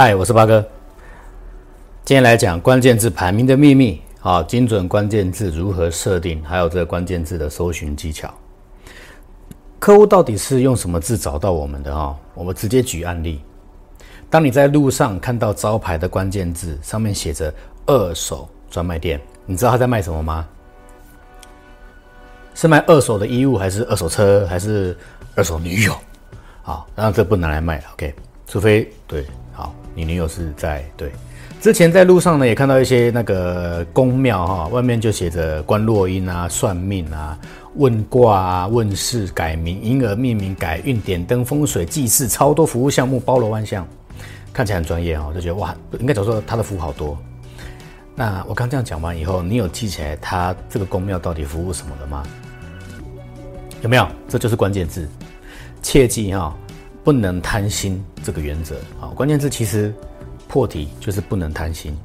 嗨，我是八哥。今天来讲关键字排名的秘密啊，精准关键字如何设定，还有这个关键字的搜寻技巧。客户到底是用什么字找到我们的啊？我们直接举案例。当你在路上看到招牌的关键字上面写着“二手专卖店”，你知道他在卖什么吗？是卖二手的衣物，还是二手车，还是二手女友？好，那这不拿来卖，OK？除非对。你女友是在对，之前在路上呢，也看到一些那个宫庙哈，外面就写着观落阴啊、算命啊、问卦啊、问事、改名、婴儿命名、改运、点灯、风水、祭祀，超多服务项目，包罗万象，看起来很专业哈，就觉得哇，应该怎么说他的服务好多。那我刚这样讲完以后，你有记起来他这个宫庙到底服务什么的吗？有没有？这就是关键字，切记哈。不能贪心这个原则啊，关键字其实破题就是不能贪心。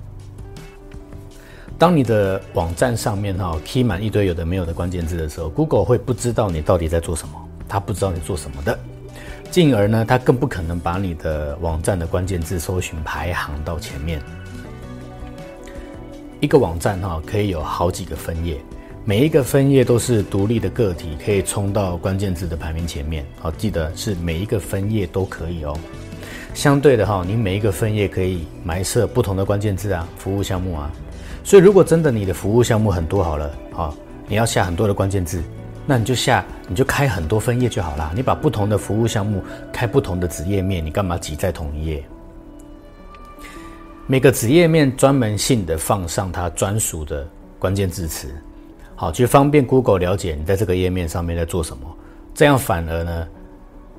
当你的网站上面哈填满一堆有的没有的关键字的时候，Google 会不知道你到底在做什么，他不知道你做什么的，进而呢，他更不可能把你的网站的关键字搜寻排行到前面。一个网站哈可以有好几个分页。每一个分页都是独立的个体，可以冲到关键字的排名前面。好，记得是每一个分页都可以哦。相对的哈，你每一个分页可以埋设不同的关键字啊，服务项目啊。所以如果真的你的服务项目很多好了，好，你要下很多的关键字，那你就下，你就开很多分页就好啦。你把不同的服务项目开不同的子页面，你干嘛挤在同一页？每个子页面专门性的放上它专属的关键字词。好，去方便 Google 了解你在这个页面上面在做什么，这样反而呢，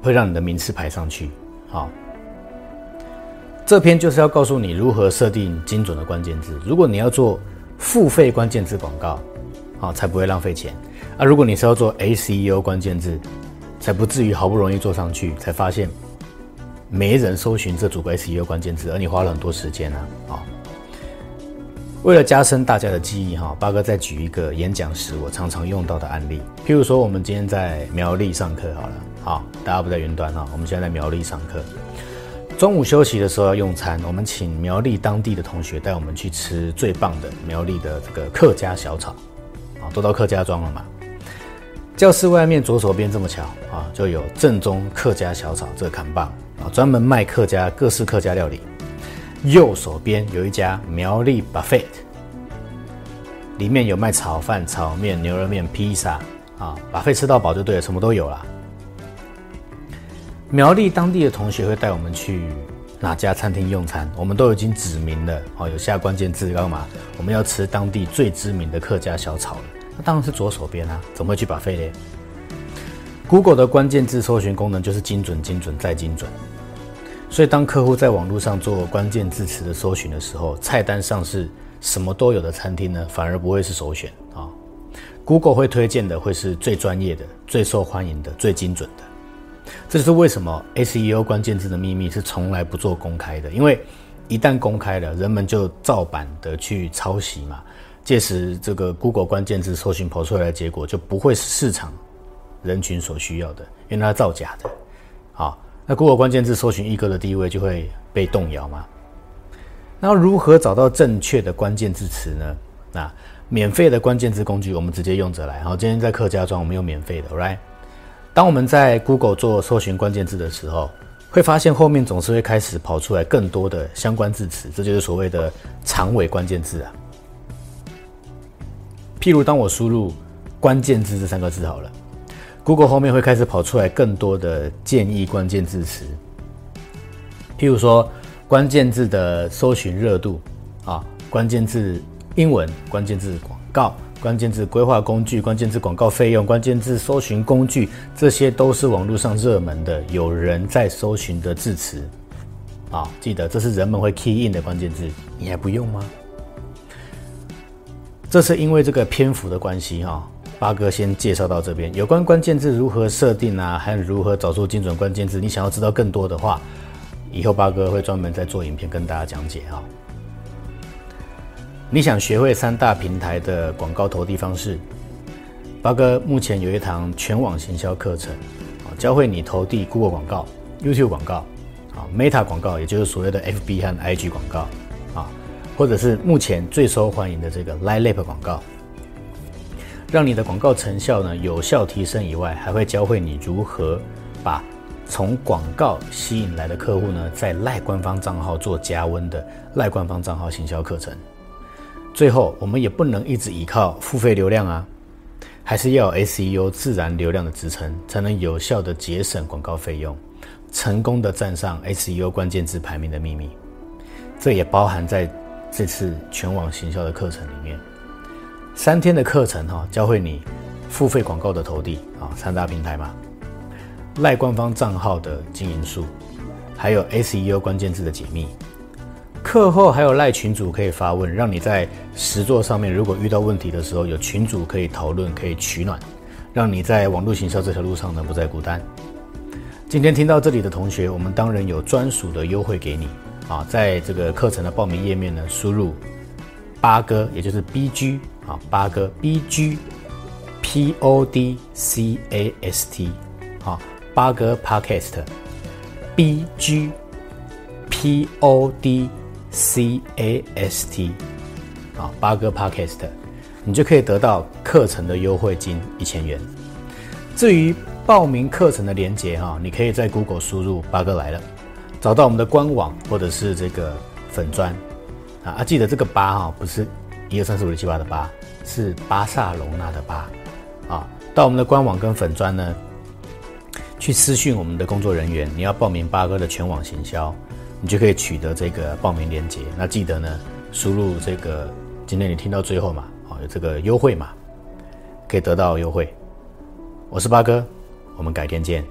会让你的名次排上去。好，这篇就是要告诉你如何设定精准的关键字。如果你要做付费关键字广告，好，才不会浪费钱。啊，如果你是要做 SEO 关键字，才不至于好不容易做上去，才发现没人搜寻这组 SEO 关键字，而你花了很多时间啊。为了加深大家的记忆，哈，八哥再举一个演讲时我常常用到的案例。譬如说，我们今天在苗栗上课，好了，好，大家不在云端哈，我们现在在苗栗上课。中午休息的时候要用餐，我们请苗栗当地的同学带我们去吃最棒的苗栗的这个客家小炒，啊，都到客家庄了嘛。教室外面左手边这么巧啊，就有正宗客家小炒这个看板啊，专门卖客家各式客家料理。右手边有一家苗栗 Buffet，里面有卖炒饭、炒面、牛肉面、披萨啊，Buffet 吃到饱就对了，什么都有啦。苗栗当地的同学会带我们去哪家餐厅用餐，我们都已经指明了，哦，有下关键字干嘛？我们要吃当地最知名的客家小炒了，那当然是左手边啊，怎么会去 Buffet 呢？Google 的关键字搜寻功能就是精准、精准再精准。所以，当客户在网络上做关键字词的搜寻的时候，菜单上是什么都有的餐厅呢，反而不会是首选啊。Google 会推荐的会是最专业的、最受欢迎的、最精准的。这就是为什么 SEO 关键字的秘密是从来不做公开的，因为一旦公开了，人们就照版的去抄袭嘛。届时，这个 Google 关键字搜寻跑出来的结果就不会是市场人群所需要的，因为它造假的啊。那 Google 关键字搜寻一哥的地位就会被动摇吗？那如何找到正确的关键字词呢？那免费的关键字工具我们直接用着来。好，今天在客家庄我们用免费的，right？当我们在 Google 做搜寻关键字的时候，会发现后面总是会开始跑出来更多的相关字词，这就是所谓的长尾关键字啊。譬如当我输入关键字这三个字好了。Google 后面会开始跑出来更多的建议关键字词，譬如说关键字的搜寻热度啊，关键字英文，关键字广告，关键字规划工具，关键字广告费用，关键字搜寻工具，这些都是网络上热门的、有人在搜寻的字词啊。记得这是人们会 key in 的关键字，你还不用吗？这是因为这个篇幅的关系哈。八哥先介绍到这边，有关关键字如何设定啊，还有如何找出精准关键字，你想要知道更多的话，以后八哥会专门再做影片跟大家讲解啊。你想学会三大平台的广告投递方式，八哥目前有一堂全网行销课程，啊教会你投递 Google 广告、YouTube 广告，啊，Meta 广告，也就是所谓的 FB 和 IG 广告啊，或者是目前最受欢迎的这个 Line Lab 广告，让你的广告成效呢有效提升以外，还会教会你如何把从广告吸引来的客户呢，在赖官方账号做加温的赖官方账号行销课程。最后，我们也不能一直依靠付费流量啊，还是要 SEO 自然流量的支撑，才能有效的节省广告费用，成功的站上 SEO 关键字排名的秘密。这也包含在这次全网行销的课程里面。三天的课程哈，教会你付费广告的投递啊，三大平台嘛。赖官方账号的经营术，还有 SEO 关键字的解密。课后还有赖群主可以发问，让你在实作上面如果遇到问题的时候，有群主可以讨论，可以取暖，让你在网络行销这条路上呢不再孤单。今天听到这里的同学，我们当然有专属的优惠给你啊，在这个课程的报名页面呢，输入八哥，也就是 B G 啊，八哥 B G P O D C A S T 啊。八哥 Podcast，B G P O D C A S T，啊，八哥 Podcast，你就可以得到课程的优惠金一千元。至于报名课程的链接哈，你可以在 Google 输入“八哥来了”，找到我们的官网或者是这个粉专啊。啊，记得这个八哈不是一二三四五六七八的八，是巴萨隆纳的巴啊。到我们的官网跟粉专呢，去私讯我们的工作人员，你要报名八哥的全网行销，你就可以取得这个报名链接。那记得呢，输入这个今天你听到最后嘛，好，有这个优惠码，可以得到优惠。我是八哥，我们改天见。